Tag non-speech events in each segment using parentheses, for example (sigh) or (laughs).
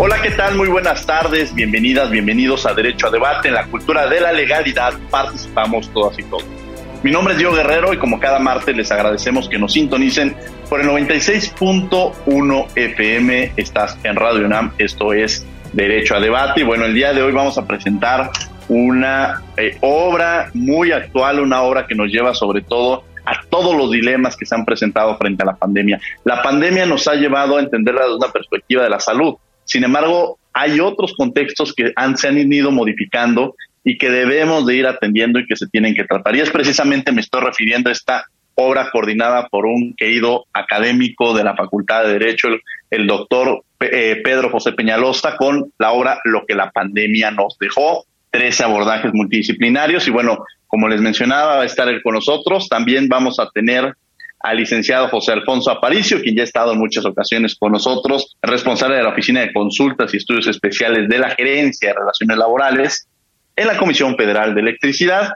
Hola, ¿qué tal? Muy buenas tardes, bienvenidas, bienvenidos a Derecho a Debate. En la cultura de la legalidad participamos todas y todos. Mi nombre es Diego Guerrero y como cada martes les agradecemos que nos sintonicen por el 96.1 FM. Estás en Radio UNAM, esto es Derecho a Debate. Y bueno, el día de hoy vamos a presentar una eh, obra muy actual, una obra que nos lleva sobre todo a todos los dilemas que se han presentado frente a la pandemia. La pandemia nos ha llevado a entenderla desde una perspectiva de la salud sin embargo, hay otros contextos que han, se han ido modificando y que debemos de ir atendiendo y que se tienen que tratar. Y es precisamente, me estoy refiriendo a esta obra coordinada por un querido académico de la Facultad de Derecho, el, doctor eh, Pedro José Peñalosa, con la obra Lo que la pandemia nos dejó, 13 abordajes multidisciplinarios. Y bueno, como les mencionaba, va a estar él con nosotros. También vamos a tener al licenciado José Alfonso Aparicio, quien ya ha estado en muchas ocasiones con nosotros, responsable de la Oficina de Consultas y Estudios Especiales de la Gerencia de Relaciones Laborales en la Comisión Federal de Electricidad,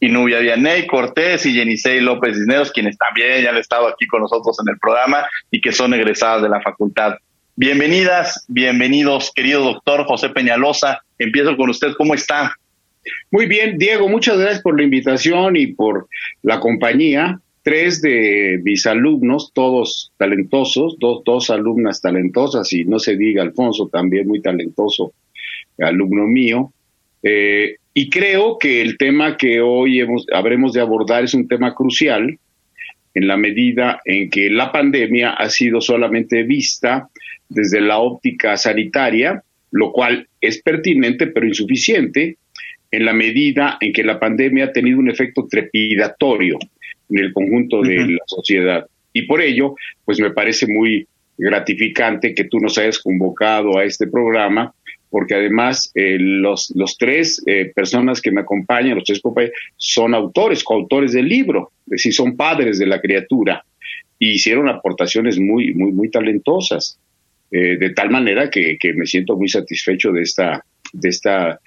y Nubia Vianey Cortés y Jenisei López Cisneros, quienes también ya han estado aquí con nosotros en el programa y que son egresadas de la facultad. Bienvenidas, bienvenidos, querido doctor José Peñalosa. Empiezo con usted, ¿cómo está? Muy bien, Diego, muchas gracias por la invitación y por la compañía tres de mis alumnos, todos talentosos, dos, dos alumnas talentosas, y no se diga Alfonso, también muy talentoso, alumno mío. Eh, y creo que el tema que hoy hemos, habremos de abordar es un tema crucial en la medida en que la pandemia ha sido solamente vista desde la óptica sanitaria, lo cual es pertinente pero insuficiente en la medida en que la pandemia ha tenido un efecto trepidatorio en el conjunto de la sociedad. Y por ello, pues me parece muy gratificante que tú nos hayas convocado a este programa, porque además eh, los, los tres eh, personas que me acompañan, los tres compañeros, son autores, coautores del libro, es decir, son padres de la criatura, y hicieron aportaciones muy, muy, muy talentosas, eh, de tal manera que, que, me siento muy satisfecho de esta, de esta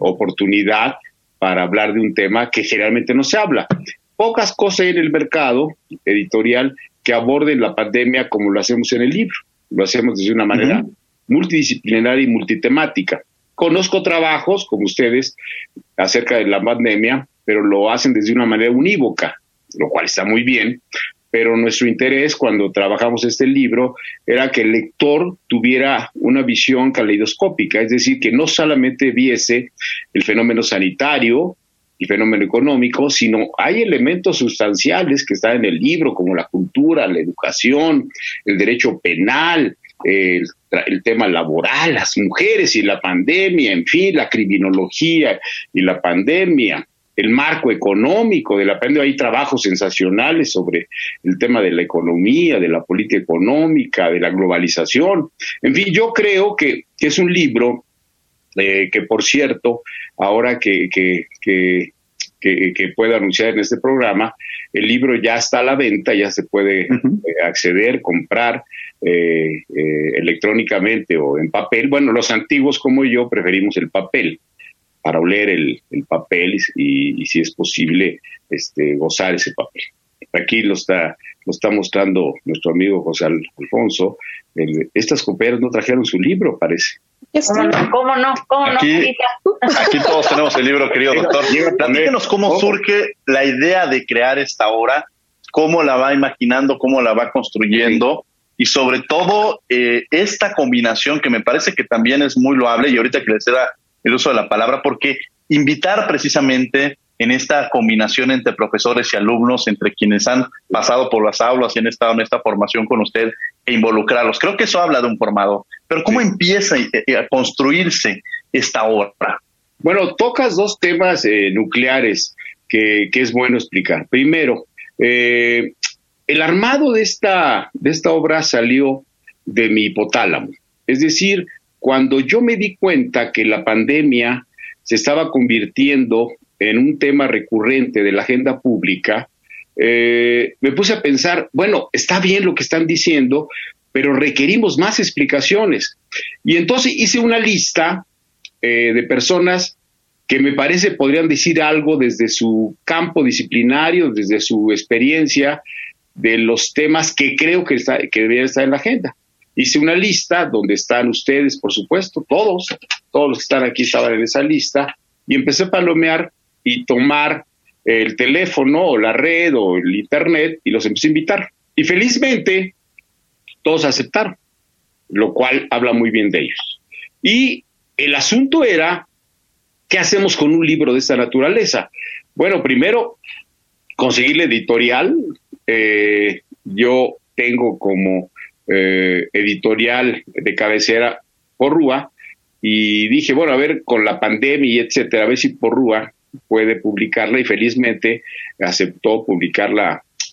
oportunidad para hablar de un tema que generalmente no se habla pocas cosas en el mercado editorial que aborden la pandemia como lo hacemos en el libro. Lo hacemos desde una manera multidisciplinaria y multitemática. Conozco trabajos como ustedes acerca de la pandemia, pero lo hacen desde una manera unívoca, lo cual está muy bien. Pero nuestro interés cuando trabajamos este libro era que el lector tuviera una visión caleidoscópica, es decir, que no solamente viese el fenómeno sanitario, el fenómeno económico, sino hay elementos sustanciales que están en el libro, como la cultura, la educación, el derecho penal, el, tema laboral, las mujeres y la pandemia, en fin, la criminología y la pandemia, el marco económico de la pandemia. Hay trabajos sensacionales sobre el tema de la economía, de la política económica, de la globalización. En fin, yo creo que es un libro eh, que por cierto, ahora que, que, que, que, puedo anunciar en este programa, el libro ya está a la venta, ya se puede eh, acceder, comprar eh, electrónicamente o en papel. Bueno, los antiguos como yo preferimos el papel para oler el, papel y, si es posible este, gozar ese papel. Aquí lo está, lo está mostrando nuestro amigo José Alfonso. estas coperas no trajeron su libro, parece. ¿Cómo no? ¿Cómo no? ¿Cómo aquí, aquí todos tenemos el libro, querido doctor. Platíquenos cómo surge la idea de crear esta obra, cómo la va imaginando, cómo la va construyendo y sobre todo eh, esta combinación que me parece que también es muy loable y ahorita que les da el uso de la palabra, porque invitar precisamente en esta combinación entre profesores y alumnos, entre quienes han pasado por las aulas y han estado en esta formación con usted e involucrarlos. Creo que eso habla de un formado. Pero ¿cómo empieza a construirse esta obra? Bueno, tocas dos temas eh, nucleares que, es bueno explicar. Primero, eh, el armado de esta, de esta obra salió de mi hipotálamo. Es decir, cuando yo me di cuenta que la pandemia se estaba convirtiendo en un tema recurrente de la agenda pública, eh, me puse a pensar, bueno, está bien lo que están diciendo, pero requerimos más explicaciones. Y entonces hice una lista eh, de personas que me parece podrían decir algo desde su campo disciplinario, desde su experiencia, de los temas que creo que, que deberían estar en la agenda. Hice una lista donde están ustedes, por supuesto, todos, todos los que están aquí estaban en esa lista, y empecé a palomear y tomar el teléfono o la red o el internet y los empecé a invitar. Y felizmente todos aceptaron, lo cual habla muy bien de ellos. Y el asunto era, ¿qué hacemos con un libro de esta naturaleza? Bueno, primero, conseguir la editorial. Eh, yo tengo como eh, editorial de cabecera Porrúa y dije, bueno, a ver, con la pandemia y etcétera, a ver si Porrúa puede publicarla y felizmente aceptó publicar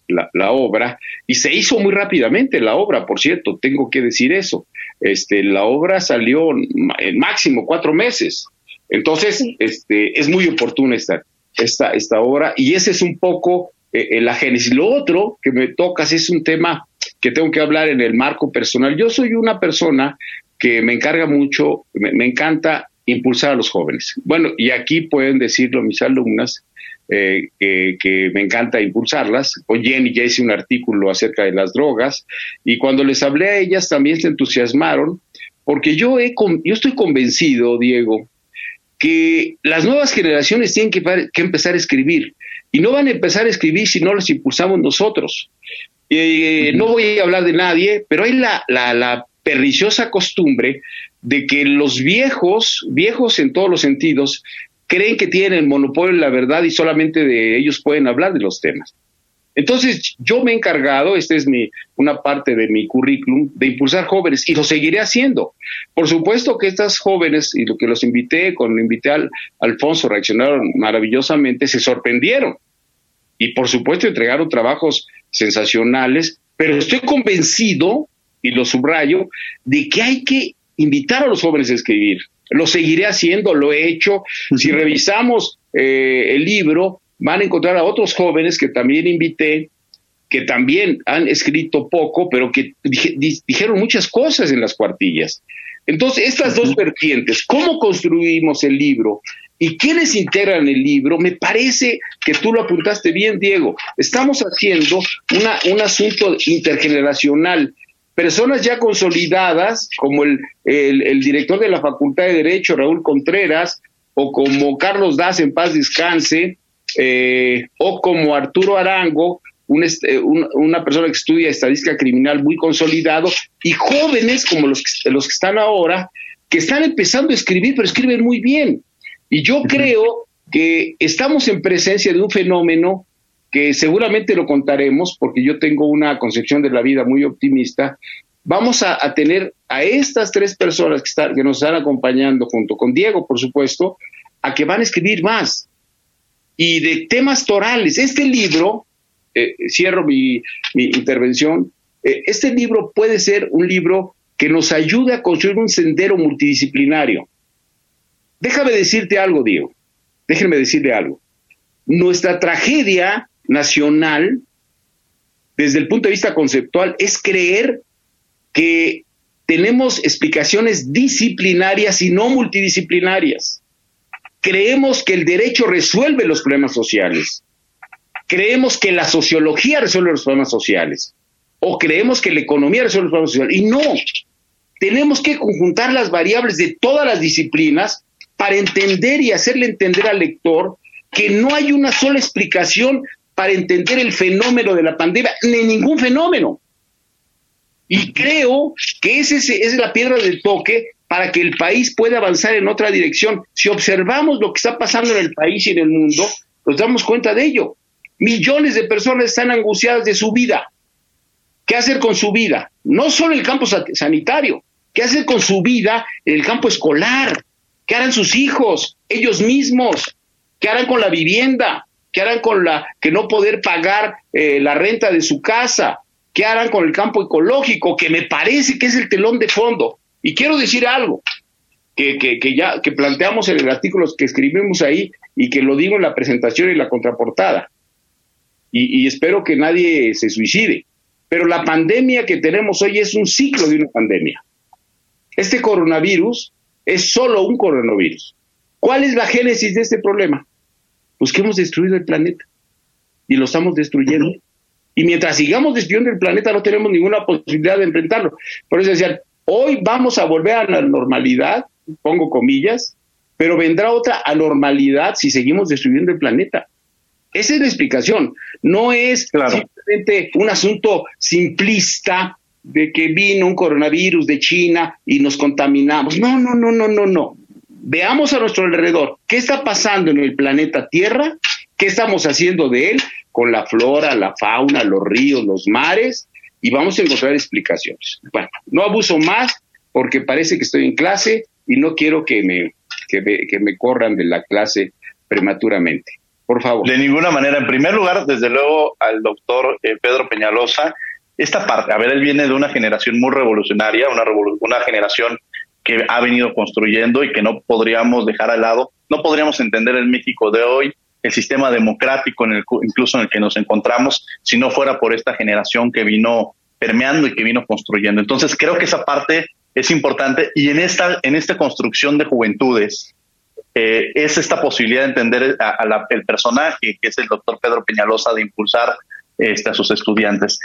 la, la, obra y se hizo muy rápidamente la obra, por cierto, tengo que decir eso. Este, la obra salió en máximo cuatro meses. Entonces, este, es muy oportuna esta, esta, esta obra y ese es un poco eh, la génesis. Lo otro que me tocas es un tema que tengo que hablar en el marco personal. Yo soy una persona que me encarga mucho, me encanta impulsar a los jóvenes. Bueno, y aquí pueden decirlo mis alumnas, eh, que, me encanta impulsarlas. Con Jenny ya hice un artículo acerca de las drogas y cuando les hablé a ellas también se entusiasmaron porque yo, he, yo estoy convencido, Diego, que las nuevas generaciones tienen que, que, empezar a escribir y no van a empezar a escribir si no los impulsamos nosotros. Eh, no voy a hablar de nadie, pero hay la, la, la perniciosa costumbre de que los viejos, viejos en todos los sentidos, creen que tienen el monopolio de la verdad y solamente de ellos pueden hablar de los temas. Entonces, yo me he encargado, esta es mi, una parte de mi currículum, de impulsar jóvenes y lo seguiré haciendo. Por supuesto que estas jóvenes, y lo que los invité, cuando invité al Alfonso, reaccionaron maravillosamente, se sorprendieron. Y por supuesto entregaron trabajos sensacionales, pero estoy convencido, y lo subrayo, de que hay que invitar a los jóvenes a escribir. Lo seguiré haciendo, lo he hecho. Si revisamos eh, el libro, van a encontrar a otros jóvenes que también invité, que también han escrito poco, pero que dijeron muchas cosas en las cuartillas. Entonces, estas dos vertientes, cómo construimos el libro y quiénes integran el libro, me parece que tú lo apuntaste bien, Diego. Estamos haciendo una, un asunto intergeneracional personas ya consolidadas, como el, el, director de la Facultad de Derecho, Raúl Contreras, o como Carlos Das en paz descanse, eh, o como Arturo Arango, este, un, una persona que estudia estadística criminal muy consolidado, y jóvenes como los que, los que están ahora, que están empezando a escribir, pero escriben muy bien. Y yo creo que estamos en presencia de un fenómeno que seguramente lo contaremos porque yo tengo una concepción de la vida muy optimista, vamos a, tener a estas tres personas que, nos están acompañando junto con Diego, por supuesto, a que van a escribir más. Y de temas torales. Este libro, eh, cierro mi, intervención, eh, este libro puede ser un libro que nos ayude a construir un sendero multidisciplinario. Déjame decirte algo, Diego. Déjenme decirle algo. Nuestra tragedia nacional, desde el punto de vista conceptual, es creer que tenemos explicaciones disciplinarias y no multidisciplinarias. Creemos que el derecho resuelve los problemas sociales. Creemos que la sociología resuelve los problemas sociales. O creemos que la economía resuelve los problemas sociales. Y no. Tenemos que conjuntar las variables de todas las disciplinas para entender y hacerle entender al lector que no hay una sola explicación para entender el fenómeno de la pandemia, ni ningún fenómeno. Y creo que esa es la piedra del toque para que el país pueda avanzar en otra dirección. Si observamos lo que está pasando en el país y en el mundo, nos damos cuenta de ello. Millones de personas están angustiadas de su vida. ¿Qué hacer con su vida? No solo el campo sanitario, ¿qué hacer con su vida en el campo escolar? ¿Qué harán sus hijos, ellos mismos? ¿Qué harán con la vivienda? ¿Qué harán con la que no poder pagar eh, la renta de su casa? ¿Qué harán con el campo ecológico? Que me parece que es el telón de fondo. Y quiero decir algo que, que, ya que planteamos en el artículo que escribimos ahí y que lo digo en la presentación y la contraportada. Y, y espero que nadie se suicide. Pero la pandemia que tenemos hoy es un ciclo de una pandemia. Este coronavirus es solo un coronavirus. ¿Cuál es la génesis de este problema? Pues que hemos destruido el planeta y lo estamos destruyendo. Y mientras sigamos destruyendo el planeta no tenemos ninguna posibilidad de enfrentarlo. Por eso decía, hoy vamos a volver a la normalidad, pongo comillas, pero vendrá otra anormalidad si seguimos destruyendo el planeta. Esa es la explicación. No es simplemente un asunto simplista de que vino un coronavirus de China y nos contaminamos. No, no, no, no, no, no. Veamos a nuestro alrededor qué está pasando en el planeta Tierra, qué estamos haciendo de él con la flora, la fauna, los ríos, los mares, y vamos a encontrar explicaciones. Bueno, no abuso más porque parece que estoy en clase y no quiero que me, que me, corran de la clase prematuramente. Por favor. De ninguna manera. En primer lugar, desde luego, al doctor eh, Pedro Peñalosa, esta parte, a ver, él viene de una generación muy revolucionaria, una, una generación que ha venido construyendo y que no podríamos dejar al lado, no podríamos entender el México de hoy, el sistema democrático en el, incluso en el que nos encontramos, si no fuera por esta generación que vino permeando y que vino construyendo. Entonces creo que esa parte es importante y en esta, en esta construcción de juventudes eh, es esta posibilidad de entender a, el personaje que es el doctor Pedro Peñalosa de impulsar este, a sus estudiantes.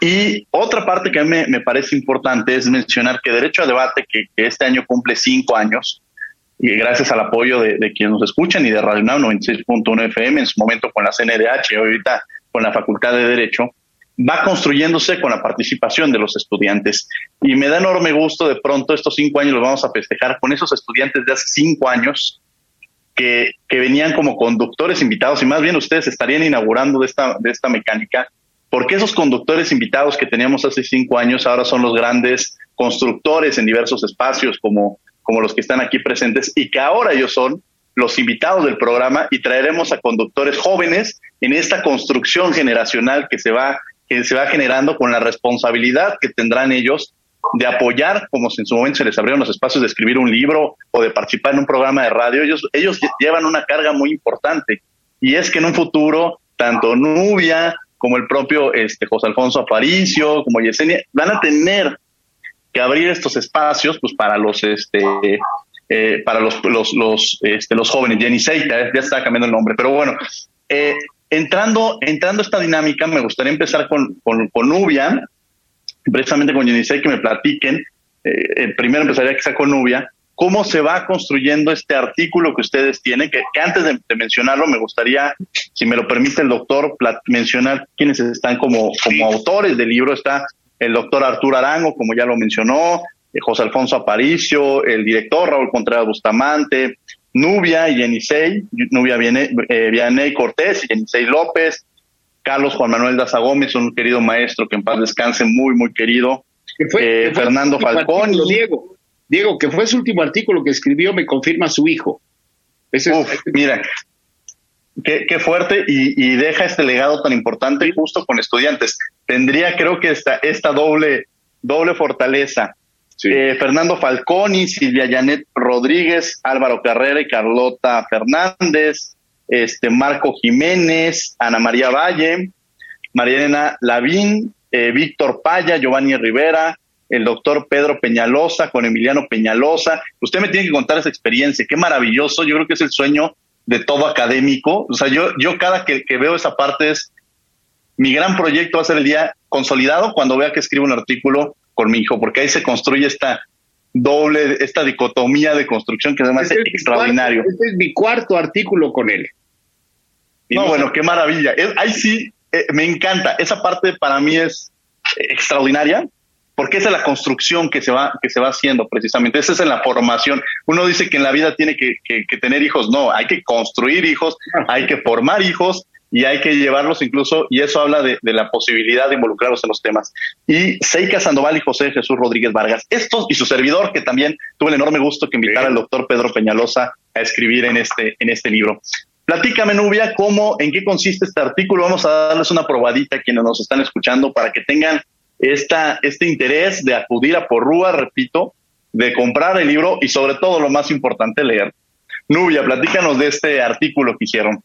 Y otra parte que a mí me, parece importante es mencionar que Derecho a Debate, que, este año cumple cinco años, y gracias al apoyo de, quienes nos escuchan y de Radio Now 96.1 FM, en su momento con la CNDH y ahorita con la Facultad de Derecho, va construyéndose con la participación de los estudiantes. Y me da enorme gusto de pronto estos cinco años los vamos a festejar con esos estudiantes de hace cinco años que, que venían como conductores invitados y más bien ustedes estarían inaugurando de esta, de esta mecánica porque esos conductores invitados que teníamos hace cinco años ahora son los grandes constructores en diversos espacios como, como los que están aquí presentes y que ahora ellos son los invitados del programa y traeremos a conductores jóvenes en esta construcción generacional que se va que se va generando con la responsabilidad que tendrán ellos de apoyar, como si en su momento se les abrieron los espacios de escribir un libro o de participar en un programa de radio, ellos, ellos llevan una carga muy importante. Y es que en un futuro, tanto Nubia como el propio este, José Alfonso Aparicio, como Yesenia, van a tener que abrir estos espacios pues para los este eh, para los los los, este, los jóvenes. Jenny Seita ya está cambiando el nombre pero bueno eh, entrando entrando a esta dinámica me gustaría empezar con con, con Nubia precisamente con Jenny Seita que me platiquen. Eh, primero empezaría quizá con Nubia cómo se va construyendo este artículo que ustedes tienen, que, antes de, mencionarlo me gustaría, si me lo permite el doctor, mencionar quiénes están como, como autores del libro. Está el doctor Arturo Arango, como ya lo mencionó, eh, José Alfonso Aparicio, el director Raúl Contreras Bustamante, Nubia y Yenisei, Nubia eh, Vianey Cortés y Yenisei López, Carlos Juan Manuel Daza Gómez, un querido maestro que en paz descanse, muy, muy querido, eh, Fernando Falcón. Diego. Diego, que fue su último artículo que escribió, me confirma su hijo. mira, qué, fuerte y, deja este legado tan importante justo con estudiantes. Tendría, creo que esta, esta doble, doble fortaleza. Eh, Fernando Falconi, Silvia Janet Rodríguez, Álvaro Carrera y Carlota Fernández, este Marco Jiménez, Ana María Valle, Mariana Lavín, eh, Víctor Paya, Giovanni Rivera, el doctor Pedro Peñalosa con Emiliano Peñalosa. Usted me tiene que contar esa experiencia, qué maravilloso, yo creo que es el sueño de todo académico. O sea, yo, yo cada que, veo esa parte es, mi gran proyecto va a ser el día consolidado cuando vea que escribo un artículo con mi hijo, porque ahí se construye esta doble, esta dicotomía de construcción que además es extraordinario. este es mi cuarto artículo con él. no, bueno, qué maravilla. ahí sí, eh, me encanta. Esa parte para mí es extraordinaria porque esa es la construcción que se va, que se va haciendo precisamente, esa es en la formación. Uno dice que en la vida tiene que, que tener hijos, no, hay que construir hijos, hay que formar hijos y hay que llevarlos incluso, y eso habla de, la posibilidad de involucrarlos en los temas. Y Seika Sandoval y José Jesús Rodríguez Vargas, estos y su servidor, que también tuve el enorme gusto que invitara al doctor Pedro Peñalosa a escribir en este, en este libro. Platícame, Nubia, cómo, en qué consiste este artículo. Vamos a darles una probadita a quienes nos están escuchando para que tengan esta, este interés de acudir a Porrúa, repito, de comprar el libro y sobre todo lo más importante, leer. Nubia, platícanos de este artículo que hicieron.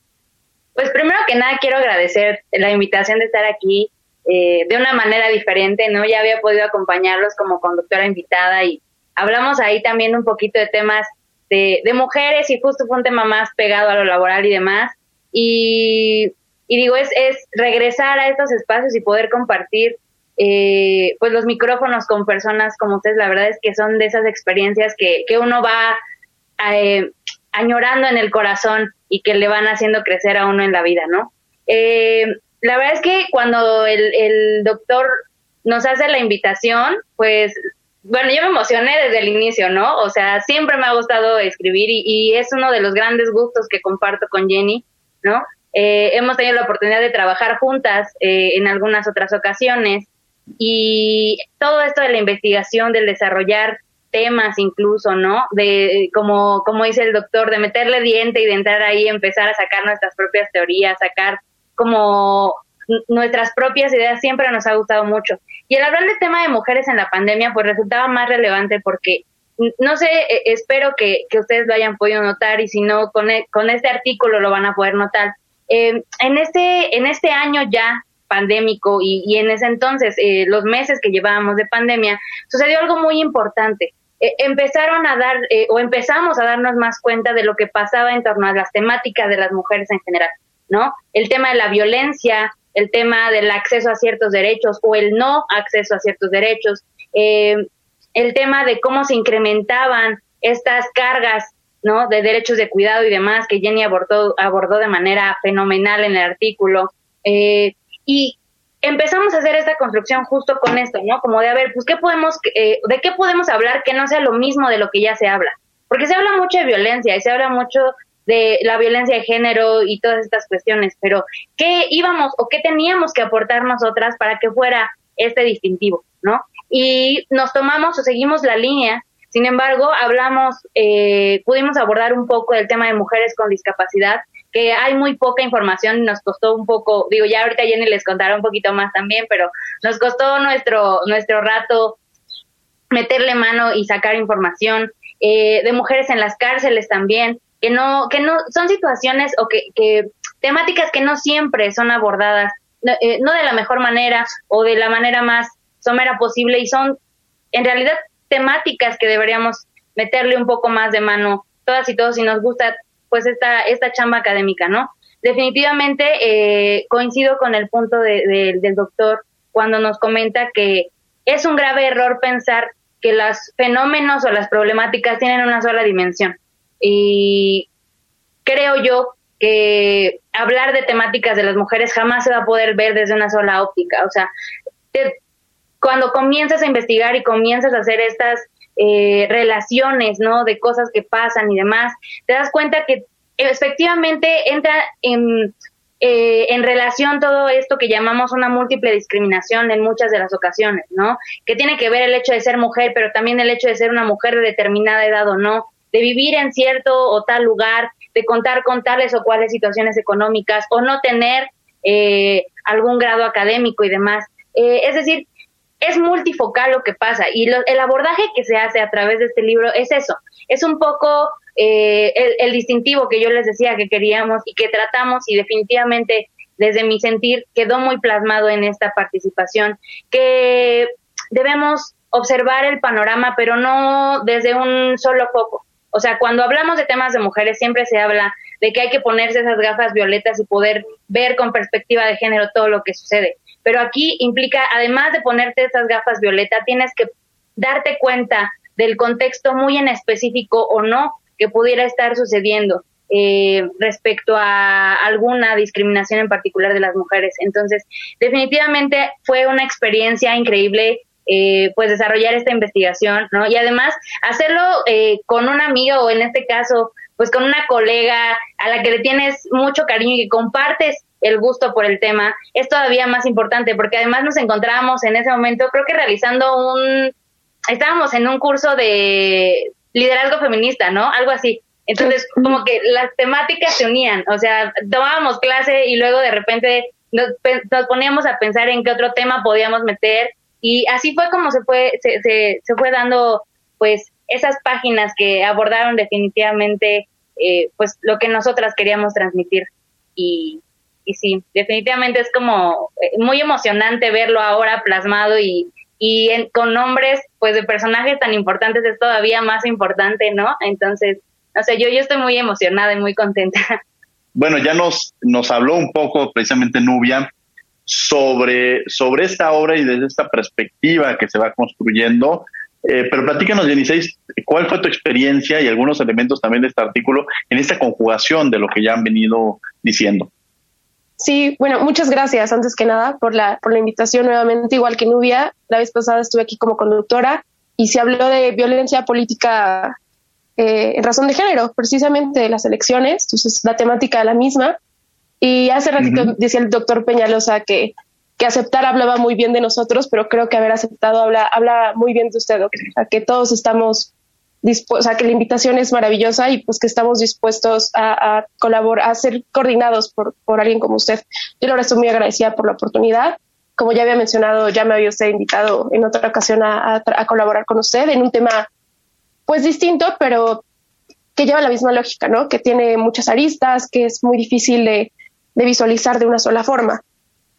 Pues primero que nada quiero agradecer la invitación de estar aquí eh, de una manera diferente, ¿no? Ya había podido acompañarlos como conductora invitada y hablamos ahí también un poquito de temas de, de mujeres y justo fue un tema más pegado a lo laboral y demás. Y, y digo, es, es regresar a estos espacios y poder compartir eh, pues los micrófonos con personas como ustedes, la verdad es que son de esas experiencias que, que uno va eh, añorando en el corazón y que le van haciendo crecer a uno en la vida, ¿no? Eh, la verdad es que cuando el, doctor nos hace la invitación, pues, bueno, yo me emocioné desde el inicio, ¿no? O sea, siempre me ha gustado escribir y, es uno de los grandes gustos que comparto con Jenny, ¿no? Eh, hemos tenido la oportunidad de trabajar juntas eh, en algunas otras ocasiones y todo esto de la investigación, del desarrollar temas incluso, ¿no? De, como, como dice el doctor, de meterle diente y de entrar ahí, empezar a sacar nuestras propias teorías, sacar como nuestras propias ideas, siempre nos ha gustado mucho. Y el hablar del tema de mujeres en la pandemia, pues resultaba más relevante porque, no sé, e, espero que, que ustedes lo hayan podido notar y si no, con, e, con este artículo lo van a poder notar. Eh, en, este, en este año ya pandémico y, en ese entonces, eh, los meses que llevábamos de pandemia, sucedió algo muy importante. Eh, empezaron a dar eh, o empezamos a darnos más cuenta de lo que pasaba en torno a las temáticas de las mujeres en general, ¿no? El tema de la violencia, el tema del acceso a ciertos derechos o el no acceso a ciertos derechos, eh, el tema de cómo se incrementaban estas cargas ¿no? de derechos de cuidado y demás que Jenny abordó, abordó de manera fenomenal en el artículo. Y empezamos a hacer esta construcción justo con esto, ¿no? Como de, a ver, pues, ¿qué podemos, eh, ¿de qué podemos hablar que no sea lo mismo de lo que ya se habla? Porque se habla mucho de violencia y se habla mucho de la violencia de género y todas estas cuestiones, pero ¿qué íbamos o qué teníamos que aportar nosotras para que fuera este distintivo, ¿no? Y nos tomamos o seguimos la línea, sin embargo, hablamos, eh, pudimos abordar un poco el tema de mujeres con discapacidad, que hay muy poca información y nos costó un poco, digo, ya ahorita Jenny les contará un poquito más también, pero nos costó nuestro, nuestro rato meterle mano y sacar información, eh, de mujeres en las cárceles también, que no, que no, son situaciones o que, que temáticas que no siempre son abordadas, eh, no de la mejor manera o de la manera más somera posible y son en realidad temáticas que deberíamos meterle un poco más de mano todas y todos si nos gusta pues esta, esta chamba académica, ¿no? Definitivamente eh, coincido con el punto del doctor cuando nos comenta que es un grave error pensar que los fenómenos o las problemáticas tienen una sola dimensión. Y creo yo que hablar de temáticas de las mujeres jamás se va a poder ver desde una sola óptica. O sea, cuando comienzas a investigar y comienzas a hacer estas eh, relaciones, ¿no? De cosas que pasan y demás, te das cuenta que efectivamente entra en, eh, en relación todo esto que llamamos una múltiple discriminación en muchas de las ocasiones, ¿no? Que tiene que ver el hecho de ser mujer, pero también el hecho de ser una mujer de determinada edad o no, de vivir en cierto o tal lugar, de contar con tales o cuales situaciones económicas o no tener eh, algún grado académico y demás. es decir, es multifocal lo que pasa y el abordaje que se hace a través de este libro es eso, es un poco eh, el, distintivo que yo les decía que queríamos y que tratamos y definitivamente desde mi sentir quedó muy plasmado en esta participación, que debemos observar el panorama pero no desde un solo foco. O sea, cuando hablamos de temas de mujeres siempre se habla de que hay que ponerse esas gafas violetas y poder ver con perspectiva de género todo lo que sucede pero aquí implica, además de ponerte esas gafas violeta, tienes que darte cuenta del contexto muy en específico o no que pudiera estar sucediendo eh, respecto a alguna discriminación en particular de las mujeres. Entonces, definitivamente fue una experiencia increíble. eh, pues desarrollar esta investigación, ¿no? Y además hacerlo eh, con un amigo o en este caso, pues con una colega a la que le tienes mucho cariño y que compartes el gusto por el tema, es todavía más importante porque además nos encontrábamos en ese momento, creo que realizando un, estábamos en un curso de liderazgo feminista, ¿no? Algo así. Entonces, como que las temáticas se unían, o sea, tomábamos clase y luego de repente nos, nos poníamos a pensar en qué otro tema podíamos meter y así fue como se fue, se, se, se fue dando, pues, esas páginas que abordaron definitivamente, eh, pues, lo que nosotras queríamos transmitir. Y, y sí, definitivamente es como eh, muy emocionante verlo ahora plasmado y, y con nombres, pues, de personajes tan importantes es todavía más importante, ¿no? Entonces, no sé, yo, yo estoy muy emocionada y muy contenta. (laughs) Bueno, ya nos, nos habló un poco precisamente Nubia sobre, sobre esta obra y desde esta perspectiva que se va construyendo. Eh, pero platícanos, Jenice, ¿cuál fue tu experiencia y algunos elementos también de este artículo en esta conjugación de lo que ya han venido diciendo? Sí, bueno, muchas gracias antes que nada por la, por la invitación nuevamente, igual que Nubia. La vez pasada estuve aquí como conductora y se habló de violencia política eh, en razón de género, precisamente de las elecciones, entonces la temática la misma. Y hace ratito decía el doctor Peñalosa que, que aceptar hablaba muy bien de nosotros, pero creo que haber aceptado habla, habla muy bien de usted, doctor. O sea, que todos estamos o sea, que la invitación es maravillosa y pues que estamos dispuestos a, colaborar, a ser coordinados por, por alguien como usted. Yo ahora estoy muy agradecida por la oportunidad. Como ya había mencionado, ya me había usted invitado en otra ocasión a, a colaborar con usted en un tema pues distinto, pero que lleva la misma lógica, ¿no? Que tiene muchas aristas, que es muy difícil de, de visualizar de una sola forma.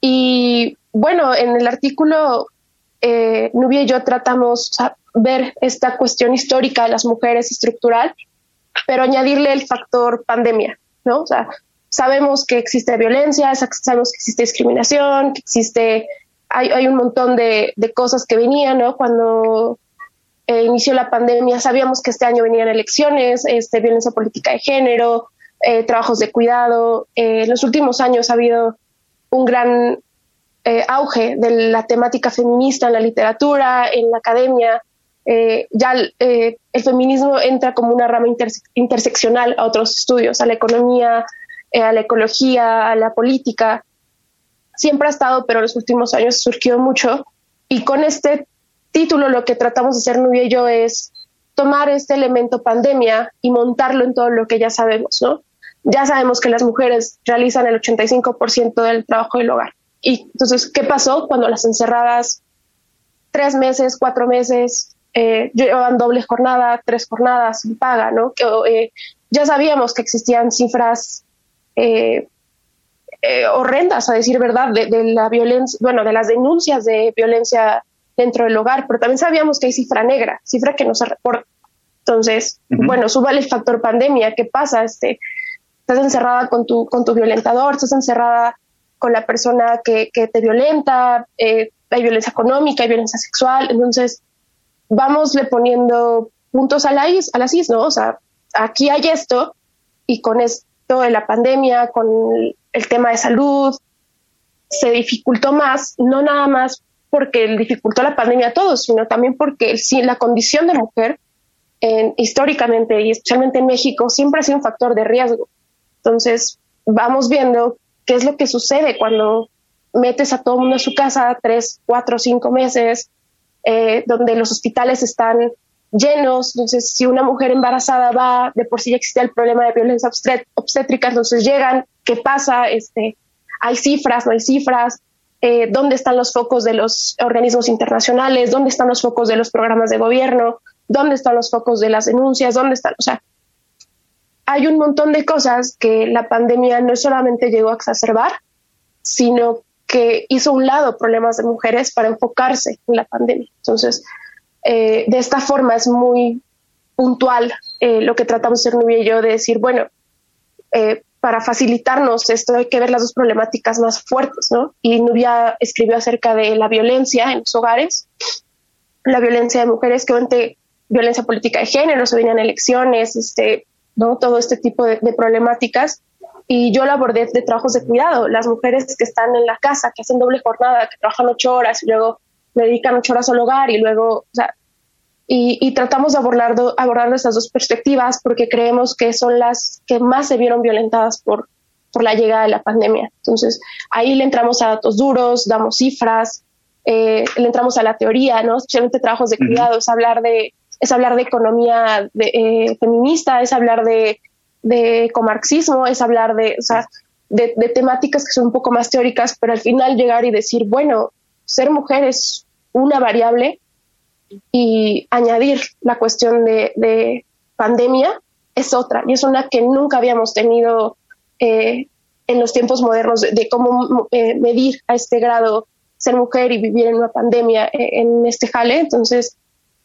Y bueno, en el artículo, eh, Nubia y yo tratamos ver esta cuestión histórica de las mujeres estructural, pero añadirle el factor pandemia, ¿no? O sea, sabemos que existe violencia, sabemos que existe discriminación, que existe, hay, hay un montón de, de, cosas que venían, ¿no? Cuando eh, inició la pandemia, sabíamos que este año venían elecciones, este, violencia política de género, eh, trabajos de cuidado. Eh, en los últimos años ha habido un gran auge de la temática feminista en la literatura, en la academia. Ya el feminismo entra como una rama interseccional a otros estudios, a la economía, a la ecología, a la política. Siempre ha estado, pero en los últimos años surgió mucho. Y con este título lo que tratamos de hacer Nubia y yo es tomar este elemento pandemia y montarlo en todo lo que ya sabemos, ¿no? ya sabemos que las mujeres realizan el 85% del trabajo del hogar. Y entonces, ¿qué pasó cuando las encerradas tres meses, cuatro meses, eh, llevaban doble jornada, tres jornadas sin paga, ¿no? Que, eh, ya sabíamos que existían cifras eh, eh, horrendas, a decir verdad, de, la violencia, bueno, de las denuncias de violencia dentro del hogar, pero también sabíamos que hay cifra negra, cifra que no se reporta. Entonces, bueno, súbale el factor pandemia, ¿qué pasa? Este, estás encerrada con tu, con tu violentador, estás encerrada con la persona que, que te violenta, eh, hay violencia económica, hay violencia sexual, entonces vamos le poniendo puntos a la, is, a las is, ¿no? O sea, aquí hay esto y con esto de la pandemia, con el tema de salud, se dificultó más, no nada más porque dificultó la pandemia a todos, sino también porque sí, la condición de mujer en, históricamente y especialmente en México siempre ha sido un factor de riesgo. Entonces, vamos viendo qué es lo que sucede cuando metes a todo el mundo a su casa tres, cuatro, cinco meses, eh, donde los hospitales están llenos. Entonces, si una mujer embarazada va, de por sí ya existe el problema de violencia obstétrica, entonces llegan, ¿qué pasa? Este, hay cifras, no hay cifras. Eh, ¿Dónde están los focos de los organismos internacionales? ¿Dónde están los focos de los programas de gobierno? ¿Dónde están los focos de las denuncias? ¿Dónde están? O sea, hay un montón de cosas que la pandemia no solamente llegó a exacerbar, sino que hizo un lado problemas de mujeres para enfocarse en la pandemia. Entonces, eh, de esta forma es muy puntual eh, lo que tratamos Nubia y yo de decir, bueno, eh, para facilitarnos esto hay que ver las dos problemáticas más fuertes, ¿no? Y Nubia escribió acerca de la violencia en los hogares, la violencia de mujeres, que obviamente violencia política de género, se venían elecciones, este, ¿no? Todo este tipo de, problemáticas. Y yo lo abordé de trabajos de cuidado, las mujeres que están en la casa, que hacen doble jornada, que trabajan ocho horas y luego dedican ocho horas al hogar y luego, o sea, y, tratamos de abordar, abordar estas dos perspectivas porque creemos que son las que más se vieron violentadas por, por la llegada de la pandemia. Entonces, ahí le entramos a datos duros, damos cifras, eh, le entramos a la teoría, ¿no? Especialmente trabajos de cuidado, es hablar de, es hablar de economía de, eh, feminista, es hablar de, de ecomarxismo, es hablar de, o sea, de, de, temáticas que son un poco más teóricas, pero al final llegar y decir, bueno, ser mujer es una variable y añadir la cuestión de, pandemia es otra, y es una que nunca habíamos tenido eh, en los tiempos modernos de, cómo eh, medir a este grado ser mujer y vivir en una pandemia eh, en este jale. Entonces,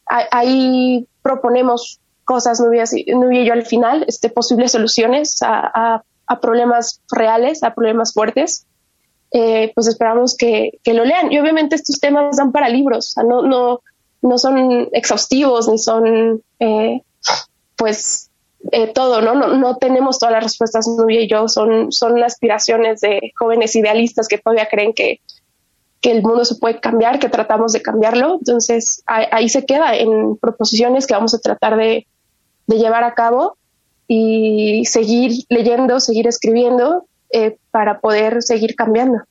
ahí proponemos cosas, Nubia, y yo al final, este, posibles soluciones a, problemas reales, a problemas fuertes. pues esperamos que, lo lean. Y obviamente estos temas dan para libros, no, no, no son exhaustivos ni son, eh, pues, eh, todo, ¿no? ¿no? No tenemos todas las respuestas, Nubia y yo, son, son aspiraciones de jóvenes idealistas que todavía creen que, que el mundo se puede cambiar, que tratamos de cambiarlo. Entonces, ahí, se queda en proposiciones que vamos a tratar de, de llevar a cabo y seguir leyendo, seguir escribiendo eh, para poder seguir cambiando.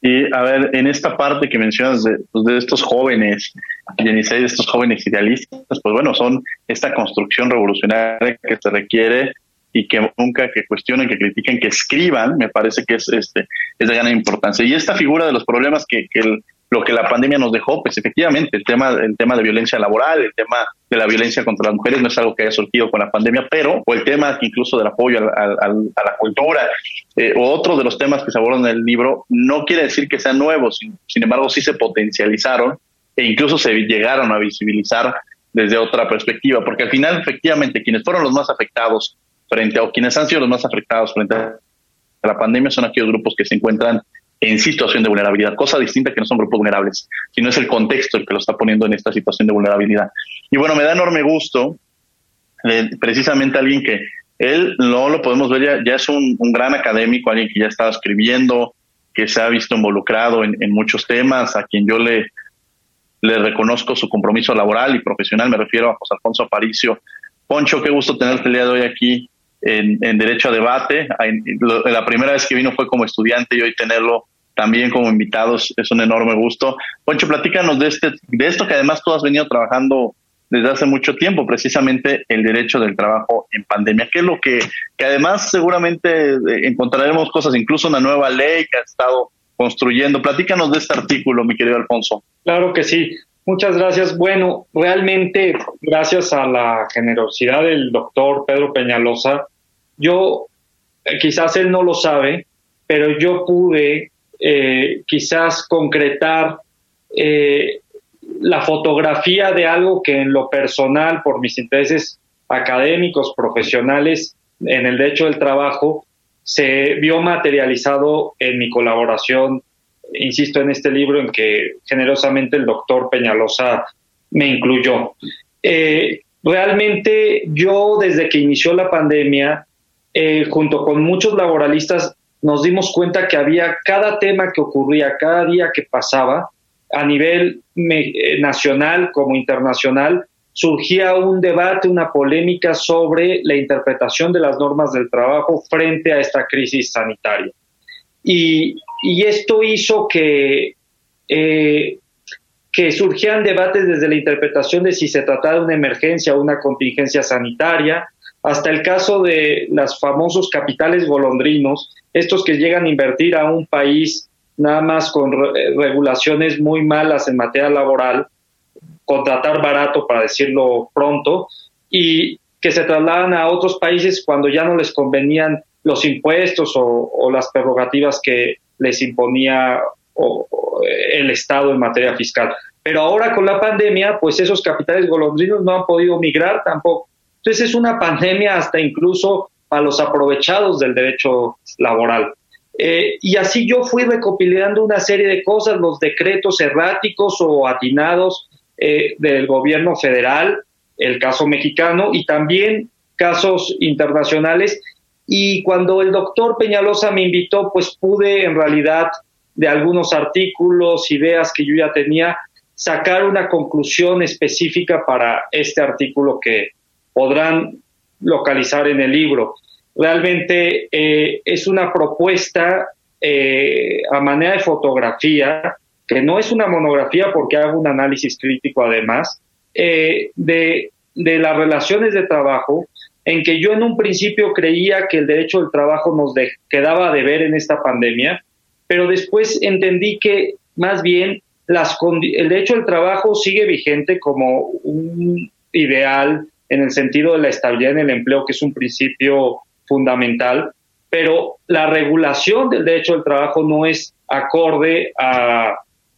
Y a ver, en esta parte que mencionas de, pues, de estos jóvenes, de estos jóvenes idealistas, pues bueno, son esta construcción revolucionaria que se requiere y que nunca que cuestionen, que critiquen, que escriban, me parece que es, este, es de gran importancia. Y esta figura de los problemas que, que lo que la pandemia nos dejó, pues efectivamente, el tema, el tema de violencia laboral, el tema de la violencia contra las mujeres no es algo que haya surgido con la pandemia, pero, o el tema incluso del apoyo a, la cultura, eh, o otro de los temas que se abordan en el libro, no quiere decir que sean nuevos, sin, embargo sí se potencializaron e incluso se llegaron a visibilizar desde otra perspectiva, porque al final efectivamente quienes fueron los más afectados frente a, o quienes han sido los más afectados frente a la pandemia son aquellos grupos que se encuentran en situación de vulnerabilidad, cosa distinta que no son grupos vulnerables, sino es el contexto el que lo está poniendo en esta situación de vulnerabilidad. Y bueno, me da enorme gusto, eh, precisamente alguien que él no lo podemos ver, ya, ya es un, gran académico, alguien que ya estaba escribiendo, que se ha visto involucrado en, muchos temas, a quien yo le, reconozco su compromiso laboral y profesional, me refiero a José Alfonso Aparicio. Poncho, qué gusto tenerte el hoy aquí en, en Derecho a Debate. La primera vez que vino fue como estudiante y hoy tenerlo también como invitados es un enorme gusto. Poncho, platícanos de, este, de esto que además tú has venido trabajando desde hace mucho tiempo, precisamente el derecho del trabajo en pandemia, que es lo que, que además seguramente eh, encontraremos cosas, incluso una nueva ley que ha estado construyendo. Platícanos de este artículo, mi querido Alfonso. Claro que sí. Muchas gracias. Bueno, realmente gracias a la generosidad del doctor Pedro Peñalosa, yo, eh, quizás él no lo sabe, pero yo pude eh, quizás concretar eh, la fotografía de algo que en lo personal, por mis intereses académicos, profesionales, en el derecho del trabajo, se vio materializado en mi colaboración, insisto, en este libro en que generosamente el doctor Peñalosa me incluyó. Eh, realmente yo desde que inició la pandemia, junto con muchos laboralistas, nos dimos cuenta que había cada tema que ocurría, cada día que pasaba, a nivel eh, nacional como internacional, surgía un debate, una polémica sobre la interpretación de las normas del trabajo frente a esta crisis sanitaria. Y, esto hizo que, eh, que surgieran debates desde la interpretación de si se trataba de una emergencia o una contingencia sanitaria, hasta el caso de los famosos capitales golondrinos, estos que llegan a invertir a un país nada más con eh, regulaciones muy malas en materia laboral, contratar barato, para decirlo pronto, y que se trasladan a otros países cuando ya no les convenían los impuestos o, las prerrogativas que les imponía el Estado en materia fiscal. Pero ahora con la pandemia, pues esos capitales golondrinos no han podido migrar tampoco. Entonces es una pandemia hasta incluso a los aprovechados del derecho laboral. Eh, y así yo fui recopilando una serie de cosas, los decretos erráticos o atinados eh, del gobierno federal, el caso mexicano y también casos internacionales. Y cuando el doctor Peñalosa me invitó, pues pude en realidad de algunos artículos, ideas que yo ya tenía, sacar una conclusión específica para este artículo que podrán localizar en el libro. Realmente eh, es una propuesta eh, a manera de fotografía, que no es una monografía porque hago un análisis crítico además, eh, de, de las relaciones de trabajo, en que yo en un principio creía que el derecho del trabajo nos quedaba de ver en esta pandemia, pero después entendí que más bien las el derecho del trabajo sigue vigente como un ideal en el sentido de la estabilidad en el empleo, que es un principio fundamental, pero la regulación del derecho del trabajo no es acorde a,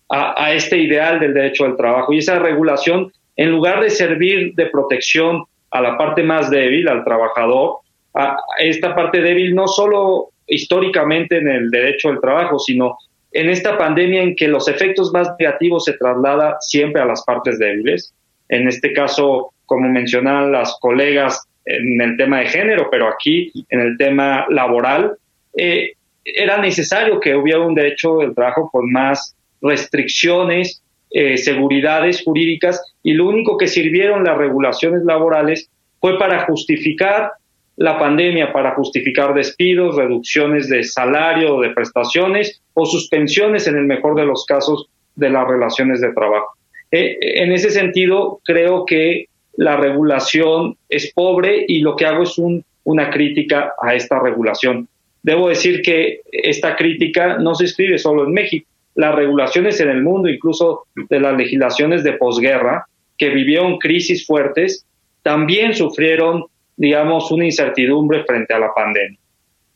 a, este ideal del derecho del trabajo. Y esa regulación, en lugar de servir de protección a la parte más débil, al trabajador, a esta parte débil no solo históricamente en el derecho del trabajo, sino en esta pandemia en que los efectos más negativos se traslada siempre a las partes débiles. En este caso, como mencionaban las colegas en el tema de género, pero aquí en el tema laboral, eh, era necesario que hubiera un derecho del trabajo con más restricciones, eh, seguridades jurídicas, y lo único que sirvieron las regulaciones laborales fue para justificar la pandemia para justificar despidos, reducciones de salario o de prestaciones o suspensiones en el mejor de los casos de las relaciones de trabajo. Eh, en ese sentido, creo que la regulación es pobre y lo que hago es una crítica a esta regulación. Debo decir que esta crítica no se escribe solo en México. Las regulaciones en el mundo, incluso de las legislaciones de posguerra, que vivieron crisis fuertes, también sufrieron digamos, una incertidumbre frente a la pandemia.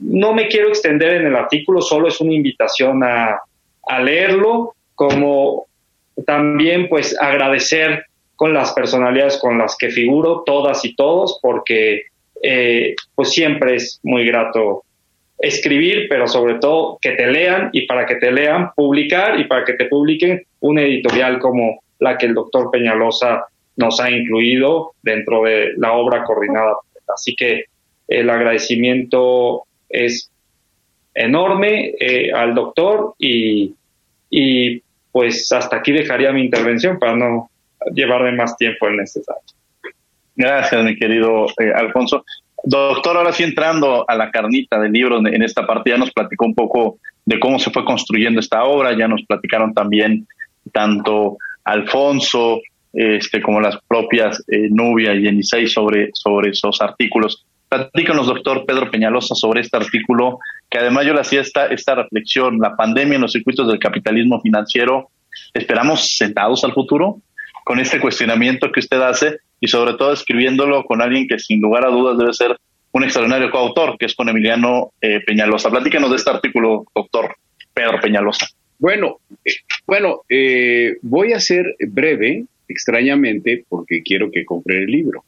No me quiero extender en el artículo, solo es una invitación a, leerlo, como también pues agradecer con las personalidades con las que figuro, todas y todos, porque eh, pues siempre es muy grato escribir, pero sobre todo que te lean y para que te lean, publicar y para que te publiquen una editorial como la que el doctor Peñalosa nos ha incluido dentro de la obra coordinada. Así que el agradecimiento es enorme eh, al doctor y, pues hasta aquí dejaría mi intervención para no llevarme más tiempo el necesario. Gracias, mi querido eh, Alfonso. Doctor, ahora sí entrando a la carnita del libro, en esta parte ya nos platicó un poco de cómo se fue construyendo esta obra, ya nos platicaron también tanto Alfonso, este, como las propias eh, Nubia y Enisei sobre, sobre esos artículos. Platícanos, doctor Pedro Peñalosa, sobre este artículo, que además yo le hacía esta, esta reflexión, la pandemia en los circuitos del capitalismo financiero, ¿esperamos sentados al futuro? Con este cuestionamiento que usted hace y sobre todo escribiéndolo con alguien que sin lugar a dudas debe ser un extraordinario coautor, que es con Emiliano eh, Peñalosa. Platícanos de este artículo, doctor Pedro Peñalosa. Bueno, eh, bueno, voy a ser breve extrañamente porque quiero que compre el libro.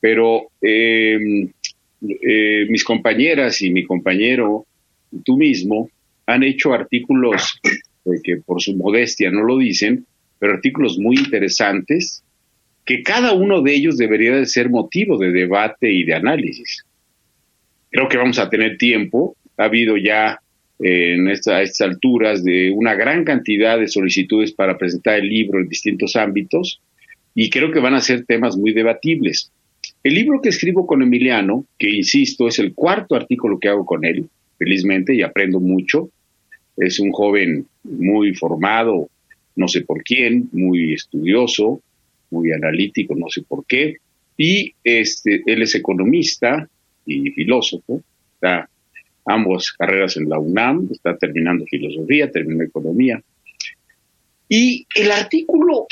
Pero em, eh, mis compañeras y mi compañero, tú mismo, han hecho artículos que por su modestia no lo dicen, pero artículos muy interesantes que cada uno de ellos debería de ser motivo de debate y de análisis. Creo que vamos a tener tiempo. Ha habido ya en estas alturas de una gran cantidad de solicitudes para presentar el libro en distintos ámbitos y creo que van a ser temas muy debatibles. El libro que escribo con Emiliano, que insisto, es el cuarto artículo que hago con él, felizmente, y aprendo mucho. Es un joven muy formado, no sé por quién, muy estudioso, muy analítico, no sé por qué. Y este, él es economista y filósofo, está ambas carreras en la UNAM, está terminando filosofía, terminó economía. Y el artículo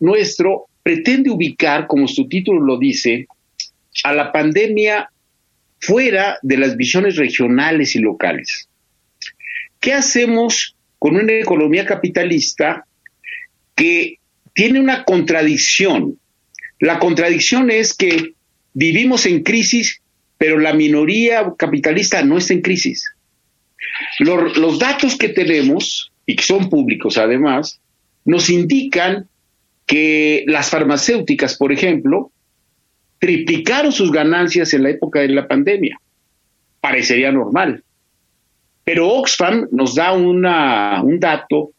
nuestro pretende ubicar, como su título lo dice, a la pandemia fuera de las visiones regionales y locales. ¿Qué hacemos con una economía capitalista que tiene una contradicción? La contradicción es que vivimos en crisis pero la minoría capitalista no está en crisis. Los, datos que tenemos, y que son públicos además, nos indican que las farmacéuticas, por ejemplo, triplicaron sus ganancias en la época de la pandemia. Parecería normal. Pero Oxfam nos da una, un dato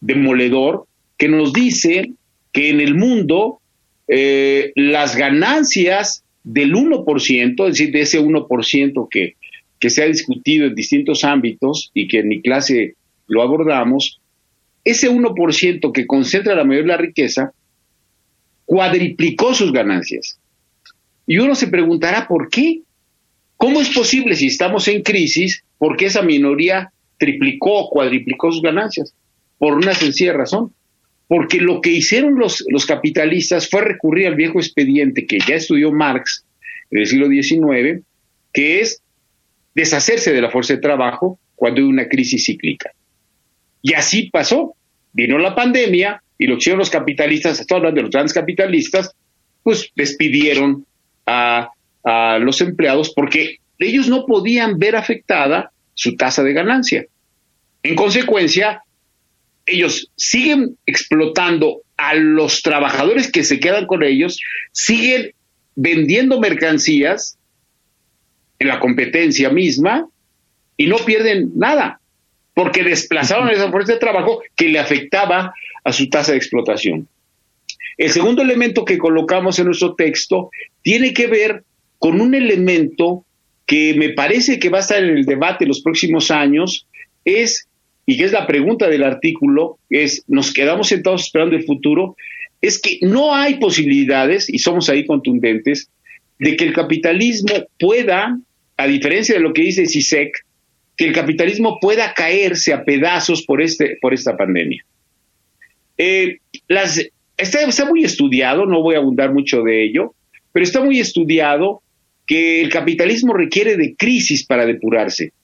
demoledor que nos dice que en el mundo eh, las ganancias del 1%, es decir, de ese 1% que, que se ha discutido en distintos ámbitos y que en mi clase lo abordamos, ese 1% que concentra la mayoría de la riqueza cuadriplicó sus ganancias. Y uno se preguntará por qué. ¿Cómo es posible si estamos en crisis, porque esa minoría triplicó o cuadriplicó sus ganancias? Por una sencilla razón. Porque lo que hicieron los, capitalistas fue recurrir al viejo expediente que ya estudió Marx en el siglo XIX, que es deshacerse de la fuerza de trabajo cuando hay una crisis cíclica. Y así pasó. Vino la pandemia y lo que hicieron los capitalistas, estoy hablando de los grandes capitalistas, pues despidieron a los empleados porque ellos no podían ver afectada su tasa de ganancia. En consecuencia, ellos siguen explotando a los trabajadores que se quedan con ellos, siguen vendiendo mercancías en la competencia misma y no pierden nada, porque desplazaron esa fuerza de trabajo que le afectaba a su tasa de explotación. El segundo elemento que colocamos en nuestro texto tiene que ver con un elemento que me parece que va a estar en el debate los próximos años, es, y que es la pregunta del artículo, es, ¿nos quedamos sentados esperando el futuro? Es que no hay posibilidades, y somos ahí contundentes, de que el capitalismo pueda, a diferencia de lo que dice CISEC, que el capitalismo pueda caerse a pedazos por, este, por esta pandemia. Eh, las, está, está muy estudiado, no voy a abundar mucho de ello, pero está muy estudiado que el capitalismo requiere de crisis para depurarse.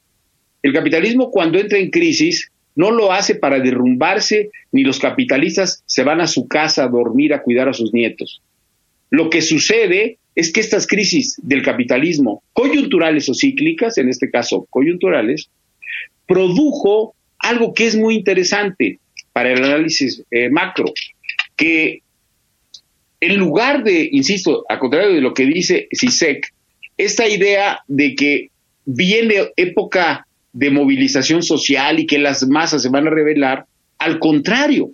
El capitalismo cuando entra en crisis no lo hace para derrumbarse, ni los capitalistas se van a su casa a dormir a cuidar a sus nietos. Lo que sucede es que estas crisis del capitalismo, coyunturales o cíclicas, en este caso coyunturales, produjo algo que es muy interesante para el análisis eh, macro, que en lugar de, insisto, a contrario de lo que dice CISEC, esta idea de que viene época de movilización social y que las masas se van a rebelar, al contrario,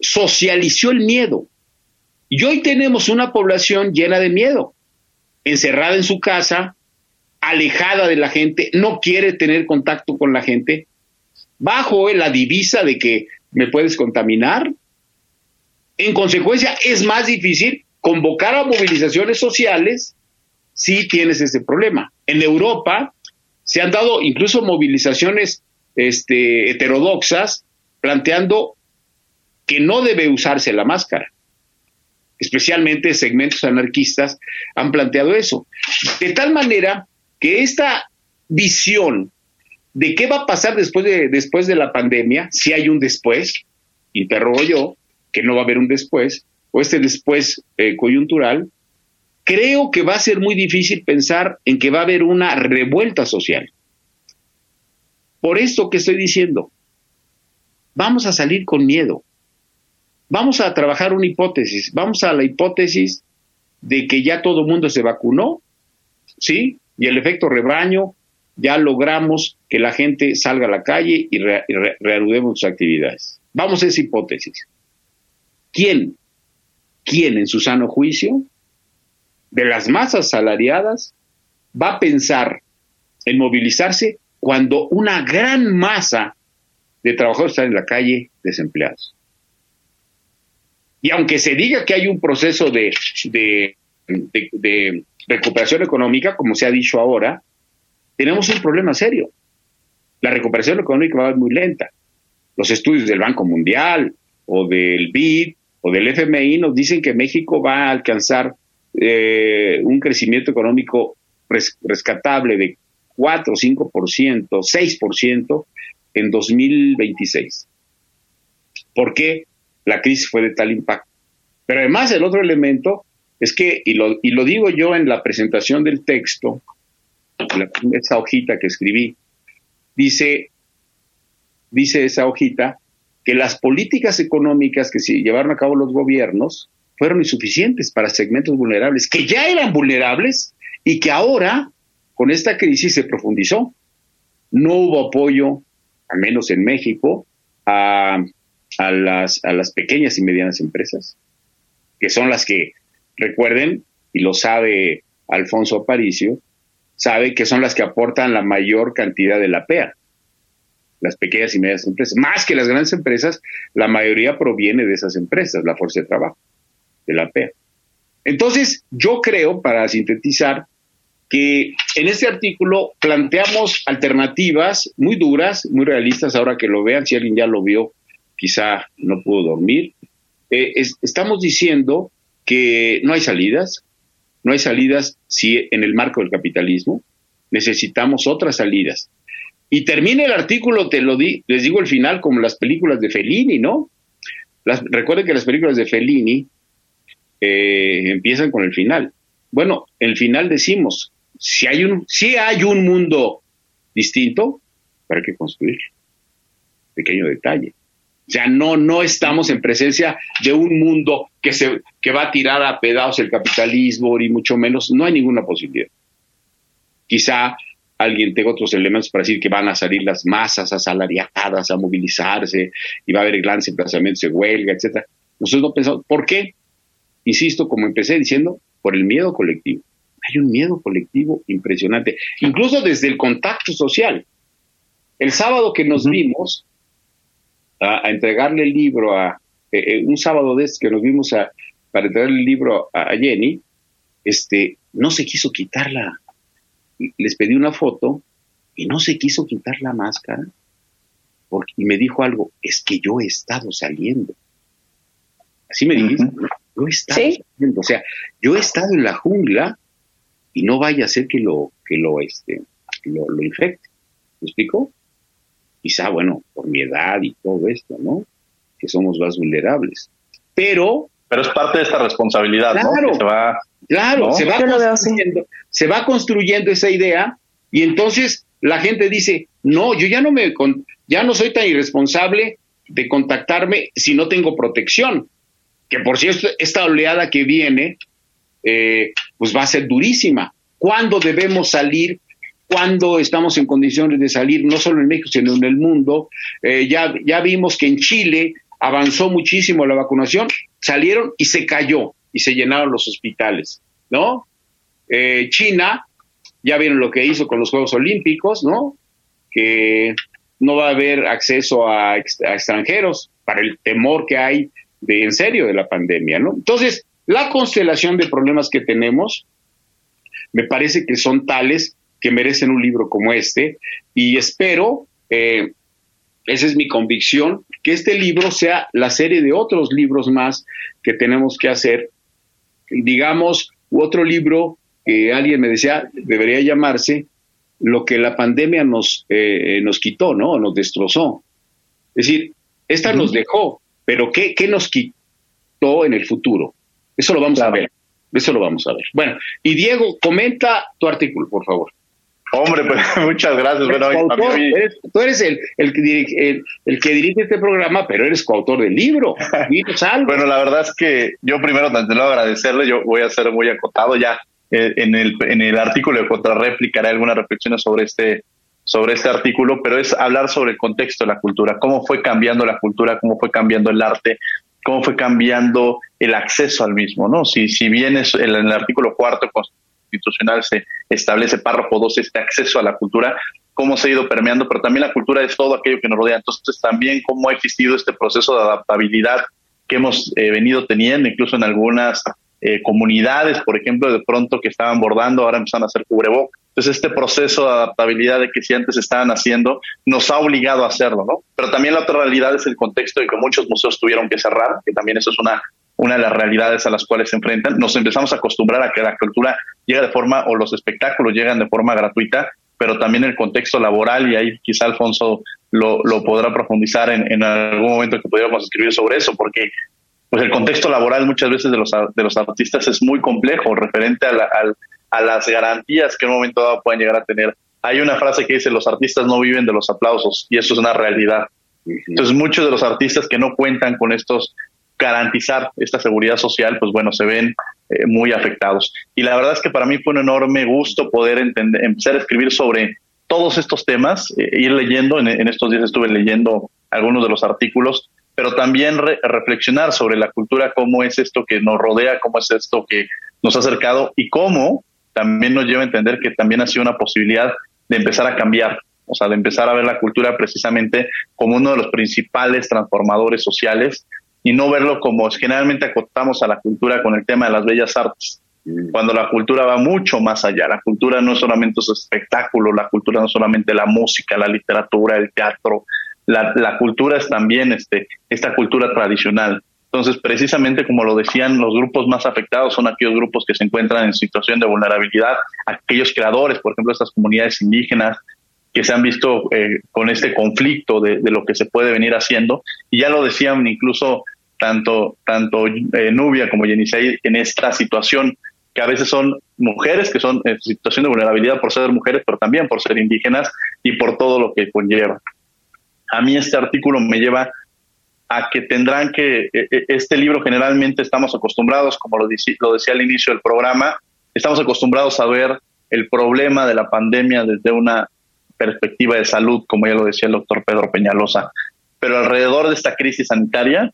socializó el miedo. Y hoy tenemos una población llena de miedo, encerrada en su casa, alejada de la gente, no quiere tener contacto con la gente, bajo la divisa de que me puedes contaminar. En consecuencia, es más difícil convocar a movilizaciones sociales si tienes ese problema. En Europa se han dado incluso movilizaciones este, heterodoxas planteando que no debe usarse la máscara. Especialmente segmentos anarquistas han planteado eso. De tal manera que esta visión de qué va a pasar después de, después de la pandemia, si hay un después, interrogo yo, que no va a haber un después, o este después eh, coyuntural, creo que va a ser muy difícil pensar en que va a haber una revuelta social. Por esto que estoy diciendo, vamos a salir con miedo. Vamos a trabajar una hipótesis. Vamos a la hipótesis de que ya todo el mundo se vacunó, ¿sí? Y el efecto rebaño ya logramos que la gente salga a la calle y, reanudemos sus actividades. Vamos a esa hipótesis. ¿Quién? ¿Quién en su sano juicio de las masas salariadas va a pensar en movilizarse cuando una gran masa de trabajadores están en la calle desempleados? Y aunque se diga que hay un proceso de, recuperación económica, como se ha dicho ahora, tenemos un problema serio. La recuperación económica va a ser muy lenta. Los estudios del Banco Mundial o del BID o del FMI nos dicen que México va a alcanzar eh, un crecimiento económico rescatable de 4, 5%, 6% en 2026. ¿Por qué la crisis fue de tal impacto? Pero además el otro elemento es que, y lo, y lo digo yo en la presentación del texto, esa hojita que escribí, dice, dice esa hojita que las políticas económicas que se llevaron a cabo los gobiernos fueron insuficientes para segmentos vulnerables, que ya eran vulnerables y que ahora, con esta crisis, se profundizó. no hubo apoyo, al menos en México, a, las, a las pequeñas y medianas empresas, que son las que, recuerden, y lo sabe Alfonso Aparicio, sabe que son las que aportan la mayor cantidad de la PEA, las pequeñas y medianas empresas. Más que las grandes empresas, la mayoría proviene de esas empresas, la fuerza de trabajo, de la PEA. Entonces, yo creo, para sintetizar, que en este artículo planteamos alternativas muy duras, muy realistas, ahora que lo vean, si alguien ya lo vio, quizá no pudo dormir. Eh, estamos diciendo que no hay salidas, no hay salidas si en el marco del capitalismo necesitamos otras salidas. Y termina el artículo, te lo di, les digo el final, como las películas de Fellini, ¿no? Recuerden que las películas de Fellini eh, empiezan con el final. Bueno, el final decimos, si hay un, si hay un mundo distinto, para que construir. Pequeño detalle. O sea, no, no estamos en presencia de un mundo que, se, que va a tirar a pedazos el capitalismo, y mucho menos, no hay ninguna posibilidad. Quizá alguien tenga otros elementos para decir que van a salir las masas asalariadas a movilizarse y va a haber grandes emplazamientos de huelga, etcétera. Nosotros no pensamos, ¿por qué? Insisto, como empecé diciendo, por el miedo colectivo. Hay un miedo colectivo impresionante, incluso desde el contacto social. El sábado que nos vimos, a, entregarle el libro a, eh, eh, un sábado de este que nos vimos a, para entregarle el libro a, Jenny, este, no se quiso quitarla. Les pedí una foto y no se quiso quitar la máscara porque, y me dijo algo, es que yo he estado saliendo. Así me dijiste, yo he estado saliendo, o sea, yo he estado en la jungla y no vaya a ser que lo, que lo, este, lo, lo infecte. ¿Me explico? quizá, bueno, por mi edad y todo esto, ¿no? Que somos más vulnerables. Pero... Pero es parte de esta responsabilidad, ¿no? se va, claro, Se, va construyendo, se va construyendo esa idea y entonces la gente dice, no, yo ya no me, ya no soy tan irresponsable de contactarme si no tengo protección. Que por cierto, esta oleada que viene, eh, pues va a ser durísima. ¿Cuándo debemos salir cuando estamos en condiciones de salir, no solo en México, sino en el mundo. Eh, ya, ya vimos que en Chile avanzó muchísimo la vacunación, salieron y se cayó y se llenaron los hospitales, ¿no? Eh, China, ya vieron lo que hizo con los Juegos Olímpicos, ¿no? Que no va a haber acceso a extranjeros para el temor que hay de en serio de la pandemia, ¿no? Entonces, la constelación de problemas que tenemos me parece que son tales que merecen un libro como este y espero, eh, esa es mi convicción, que este libro sea la serie de otros libros más que tenemos que hacer. Digamos, otro libro que alguien me decía debería llamarse Lo que la pandemia nos, eh, nos quitó, ¿no? Nos destrozó. Es decir, esta nos dejó, pero ¿qué, ¿qué, nos quitó en el futuro? Eso lo vamos a ver. Eso lo vamos a ver. Bueno, y Diego, comenta tu artículo, por favor. Hombre, pues (laughs) muchas gracias. tú eres el, el, que dirige este programa, pero eres coautor del libro. (laughs) bueno, la verdad es que yo primero, te lo agradecerle, yo voy a ser muy acotado ya. Eh, en, el, en el artículo de contrarréplica haré algunas reflexiones sobre este, sobre este artículo, pero es hablar sobre el contexto de la cultura, cómo fue cambiando la cultura, cómo fue cambiando el arte, cómo fue cambiando el acceso al mismo, ¿no? Si, si bien es el, en el artículo cuarto constitucional se establece párrafo 2 este acceso a la cultura, cómo se ha ido permeando, pero también la cultura es todo aquello que nos rodea. Entonces también cómo ha existido este proceso de adaptabilidad que hemos eh, venido teniendo, incluso en algunas eh, comunidades, por ejemplo, de pronto que estaban bordando, ahora empiezan a hacer cubrebocas. Entonces, este proceso de adaptabilidad de que si antes estaban haciendo, nos ha obligado a hacerlo, ¿no? Pero también la otra realidad es el contexto de que muchos museos tuvieron que cerrar, que también eso es una una de las realidades a las cuales se enfrentan. Nos empezamos a acostumbrar a que la cultura llega de forma, o los espectáculos llegan de forma gratuita, pero también el contexto laboral, y ahí quizá Alfonso lo, lo podrá profundizar en, en, algún momento que pudiéramos escribir sobre eso, porque pues el contexto laboral muchas veces de los, de los artistas es muy complejo, referente a, a las garantías que en un momento dado puedan llegar a tener. Hay una frase que dice, los artistas no viven de los aplausos, y eso es una realidad. Entonces, muchos de los artistas que no cuentan con estos garantizar esta seguridad social, pues bueno, se ven eh, muy afectados. Y la verdad es que para mí fue un enorme gusto poder entender, empezar a escribir sobre todos estos temas, eh, ir leyendo, en, estos días estuve leyendo algunos de los artículos, pero también reflexionar sobre la cultura, cómo es esto que nos rodea, cómo es esto que nos ha acercado y cómo también nos lleva a entender que también ha sido una posibilidad de empezar a cambiar, o sea, de empezar a ver la cultura precisamente como uno de los principales transformadores sociales y no verlo como generalmente acotamos a la cultura con el tema de las bellas artes, mm. cuando la cultura va mucho más allá. La cultura no es solamente su espectáculo, la cultura no es solamente la música, la literatura, el teatro, la, cultura es también este, esta cultura tradicional. Entonces, precisamente como lo decían, los grupos más afectados son aquellos grupos que se encuentran en situación de vulnerabilidad, aquellos creadores, por ejemplo, estas comunidades indígenas que se han visto eh, con este conflicto de, lo que se puede venir haciendo. Y ya lo decían incluso tanto, tanto eh, Nubia como Yenisei en esta situación, que a veces son mujeres que son en situación de vulnerabilidad por ser mujeres, pero también por ser indígenas y por todo lo que conlleva. A mí este artículo me lleva a que tendrán que, e, e, este libro generalmente estamos acostumbrados, como lo, lo decía al inicio del programa, estamos acostumbrados a ver el problema de la pandemia desde una perspectiva de salud, como ya lo decía el doctor Pedro Peñalosa. Pero alrededor de esta crisis sanitaria,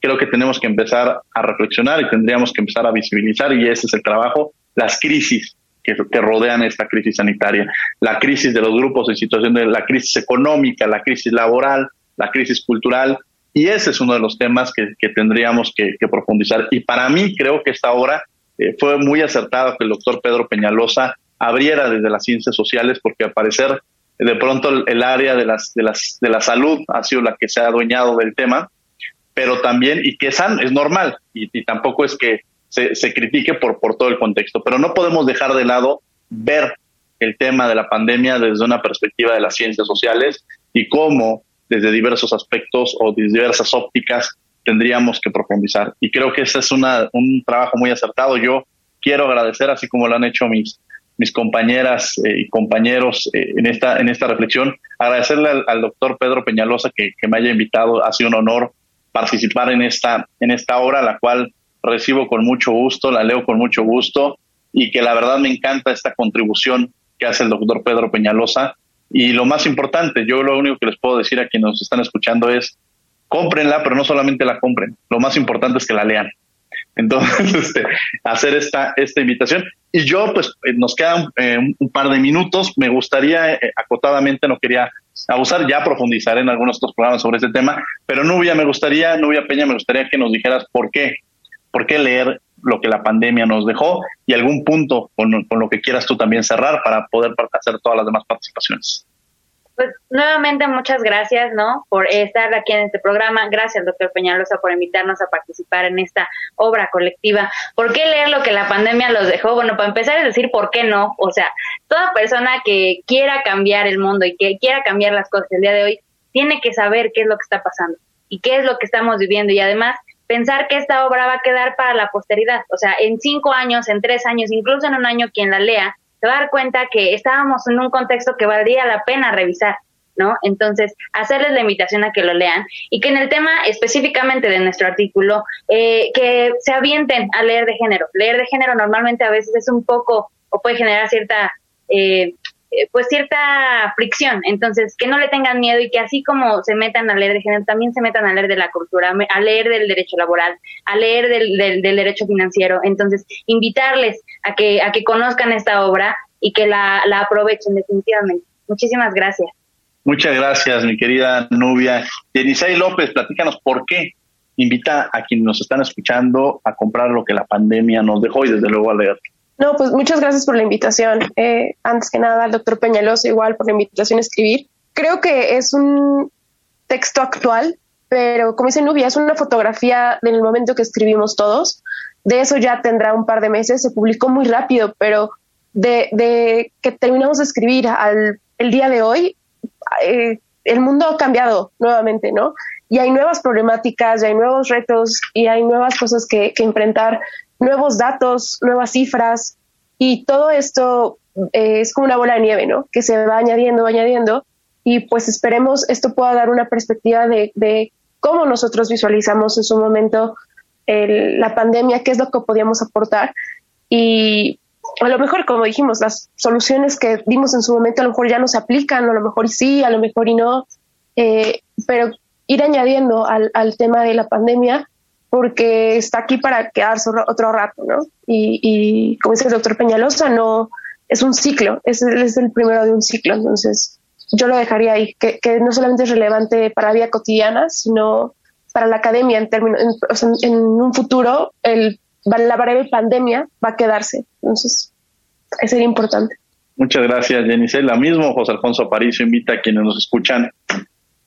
creo que tenemos que empezar a reflexionar y tendríamos que empezar a visibilizar, y ese es el trabajo, las crisis que, rodean esta crisis sanitaria. La crisis de los grupos en situación de la crisis económica, la crisis laboral, la crisis cultural, y ese es uno de los temas que, tendríamos que, profundizar. Y para mí creo que esta obra eh, fue muy acertada que el doctor Pedro Peñalosa abriera desde las ciencias sociales, porque al parecer de pronto el, área de, las, de, las, de la salud ha sido la que se ha adueñado del tema, pero también, y que es, es normal, y, tampoco es que se, se, critique por, por todo el contexto, pero no podemos dejar de lado ver el tema de la pandemia desde una perspectiva de las ciencias sociales y cómo desde diversos aspectos o desde diversas ópticas tendríamos que profundizar. Y creo que ese es una, un trabajo muy acertado. Yo quiero agradecer, así como lo han hecho mis, mis compañeras eh, y compañeros eh, en, esta, en esta reflexión, agradecerle al, doctor Pedro Peñalosa que, que, me haya invitado. Ha sido un honor participar en esta, en esta obra, la cual recibo con mucho gusto, la leo con mucho gusto y que la verdad me encanta esta contribución que hace el doctor Pedro Peñalosa y lo más importante, yo lo único que les puedo decir a quienes nos están escuchando es, cómprenla, pero no solamente la compren, lo más importante es que la lean. Entonces, (laughs) este, hacer esta, esta invitación. Y yo, pues, eh, nos quedan eh, un par de minutos. Me gustaría, eh, acotadamente, no quería abusar, ya profundizar en algunos estos programas sobre este tema, pero Nubia, me gustaría, Nubia Peña, me gustaría que nos dijeras por qué, por qué leer lo que la pandemia nos dejó y algún punto con, lo que quieras tú también cerrar para poder hacer todas las demás participaciones. Pues nuevamente muchas gracias, ¿no? Por estar aquí en este programa. Gracias, doctor Peñalosa, por invitarnos a participar en esta obra colectiva. ¿Por qué leer lo que la pandemia los dejó? Bueno, para empezar es decir, ¿por qué no? O sea, toda persona que quiera cambiar el mundo y que quiera cambiar las cosas el día de hoy, tiene que saber qué es lo que está pasando y qué es lo que estamos viviendo. Y además, pensar que esta obra va a quedar para la posteridad. O sea, en cinco años, en tres años, incluso en un año, quien la lea, se va a dar cuenta que estábamos en un contexto que valdría la pena revisar. ¿no? Entonces, hacerles la invitación a que lo lean y que en el tema específicamente de nuestro artículo, eh, que se avienten a leer de género. Leer de género normalmente a veces es un poco o puede generar cierta eh, eh, pues cierta fricción. Entonces, que no le tengan miedo y que así como se metan a leer de género, también se metan a leer de la cultura, a leer del derecho laboral, a leer del, del, derecho financiero. Entonces, invitarles a que, a que conozcan esta obra y que la, la aprovechen definitivamente. Muchísimas gracias. Muchas gracias, mi querida Nubia. Denisay López, platícanos por qué invita a quienes nos están escuchando a comprar lo que la pandemia nos dejó y desde luego a leer. No, pues muchas gracias por la invitación. Eh, antes que nada, al doctor Peñaloso, igual por la invitación a escribir. Creo que es un texto actual, pero como dice Nubia, es una fotografía del momento que escribimos todos. De eso ya tendrá un par de meses, se publicó muy rápido, pero de, que terminamos de escribir al el día de hoy, eh, el mundo ha cambiado nuevamente, ¿no? Y hay nuevas problemáticas, y hay nuevos retos, y hay nuevas cosas que, que enfrentar nuevos datos, nuevas cifras y todo esto eh, es como una bola de nieve, ¿no? Que se va añadiendo, añadiendo y pues esperemos esto pueda dar una perspectiva de, cómo nosotros visualizamos en su momento la pandemia, qué es lo que podíamos aportar y a lo mejor, como dijimos, las soluciones que vimos en su momento a lo mejor ya no se aplican, a lo mejor y sí, a lo mejor y no, eh, pero ir añadiendo al, al, tema de la pandemia porque está aquí para quedarse otro rato, ¿no? Y, y como dice el doctor Peñalosa, no es un ciclo, es, es el primero de un ciclo, entonces yo lo dejaría ahí, que, que no solamente es relevante para la vida cotidiana, sino para la academia en términos, en, en un futuro, el, la breve pandemia va a quedarse. Entonces, es sería importante. Muchas gracias, Jenny. La mismo José Alfonso Aparicio invita a quienes nos escuchan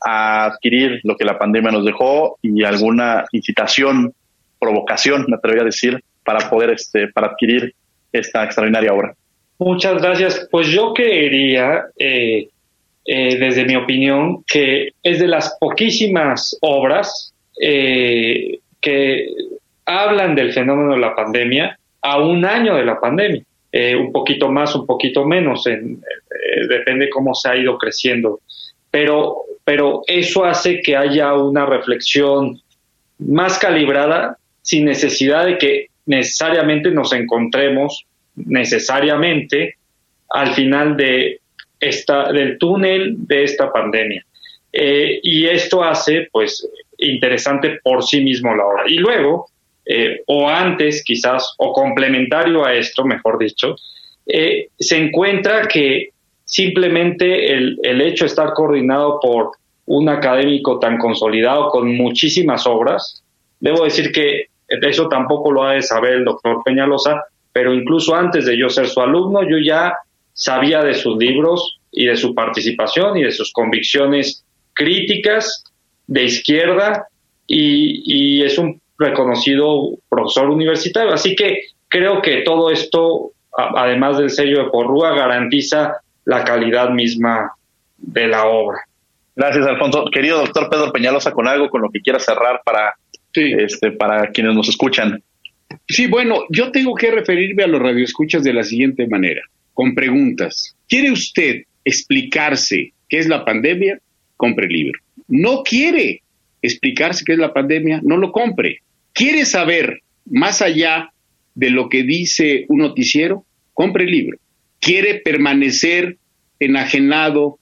a adquirir lo que la pandemia nos dejó y alguna incitación, provocación, me atrevería a decir, para poder este, para adquirir esta extraordinaria obra. Muchas gracias. Pues yo creería, eh, eh, desde mi opinión, que es de las poquísimas obras eh, que hablan del fenómeno de la pandemia a un año de la pandemia. Eh, un poquito más, un poquito menos, en, eh, depende cómo se ha ido creciendo. Pero, pero eso hace que haya una reflexión más calibrada sin necesidad de que necesariamente nos encontremos necesariamente al final de esta, del túnel de esta pandemia. Eh, y esto hace, pues, interesante por sí mismo la hora. Y luego, eh, o antes quizás, o complementario a esto, mejor dicho, eh, se encuentra que simplemente el, el, hecho de estar coordinado por un académico tan consolidado con muchísimas obras, debo decir que eso tampoco lo ha de saber el doctor Peñalosa, pero incluso antes de yo ser su alumno, yo ya sabía de sus libros y de su participación y de sus convicciones críticas de izquierda y, y es un reconocido profesor universitario. Así que creo que todo esto, además del sello de Porrúa, garantiza la calidad misma de la obra. Gracias, Alfonso. Querido doctor Pedro Peñalosa, con algo con lo que quiera cerrar para, sí. este, para quienes nos escuchan. Sí, bueno, yo tengo que referirme a los radioescuchas de la siguiente manera, con preguntas. ¿Quiere usted explicarse qué es la pandemia? Compre el libro. No quiere explicarse qué es la pandemia, no lo compre. ¿Quiere saber más allá de lo que dice un noticiero? Compre el libro. ¿Quiere permanecer enajenado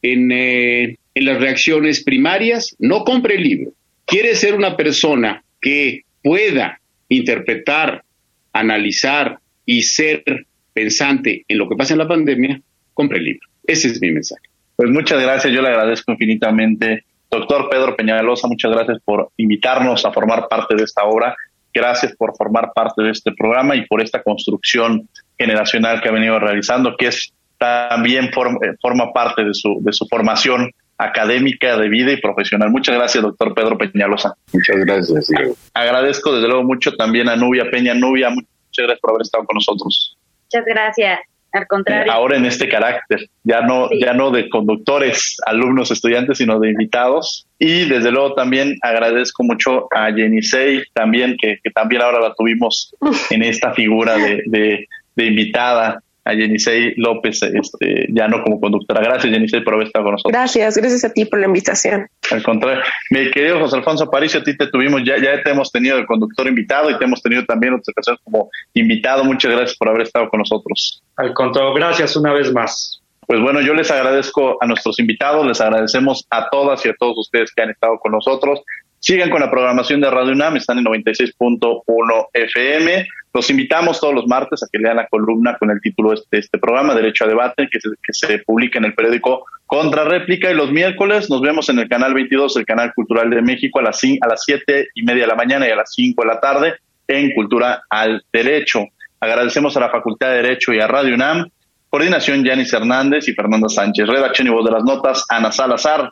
en, eh, en las reacciones primarias? No compre el libro. ¿Quiere ser una persona que pueda interpretar, analizar y ser pensante en lo que pasa en la pandemia? Compre el libro. Ese es mi mensaje. Pues muchas gracias, yo le agradezco infinitamente Doctor Pedro Peñalosa, muchas gracias por invitarnos a formar parte de esta obra. Gracias por formar parte de este programa y por esta construcción generacional que ha venido realizando, que es también forma, eh, forma parte de su, de su formación académica, de vida y profesional. Muchas gracias, doctor Pedro Peñalosa. Muchas gracias. Diego. Agradezco desde luego mucho también a Nubia Peña. Nubia, muchas gracias por haber estado con nosotros. Muchas gracias. Al contrario. Ahora en este carácter, ya no, sí. ya no de conductores, alumnos, estudiantes, sino de invitados. Y desde luego también agradezco mucho a Jenisei, también, que, que, también ahora la tuvimos en esta figura de, de, de invitada a Jenisei López, este, ya no como conductora. Gracias, Jenisei, por haber estado con nosotros. Gracias, gracias a ti por la invitación. Al contrario, mi querido José Alfonso Aparicio, a ti te tuvimos, ya, ya te hemos tenido el conductor invitado y te hemos tenido también otras ocasiones como invitado. Muchas gracias por haber estado con nosotros. Al contrario, gracias una vez más. Pues bueno, yo les agradezco a nuestros invitados, les agradecemos a todas y a todos ustedes que han estado con nosotros. Sigan con la programación de Radio UNAM, están en 96.1 FM. Los invitamos todos los martes a que lean la columna con el título de este, este programa, Derecho a Debate, que se, que se publica en el periódico Contra Réplica. Y los miércoles nos vemos en el canal 22, el canal cultural de México, a las, a las 7 y media de la mañana y a las 5 de la tarde en Cultura al Derecho. Agradecemos a la Facultad de Derecho y a Radio UNAM. Coordinación, Yanis Hernández y Fernando Sánchez. Redacción y voz de las notas, Ana Salazar.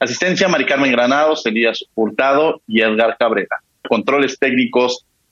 Asistencia, Mari Carmen Granados, Elías Hurtado y Edgar Cabrera. Controles técnicos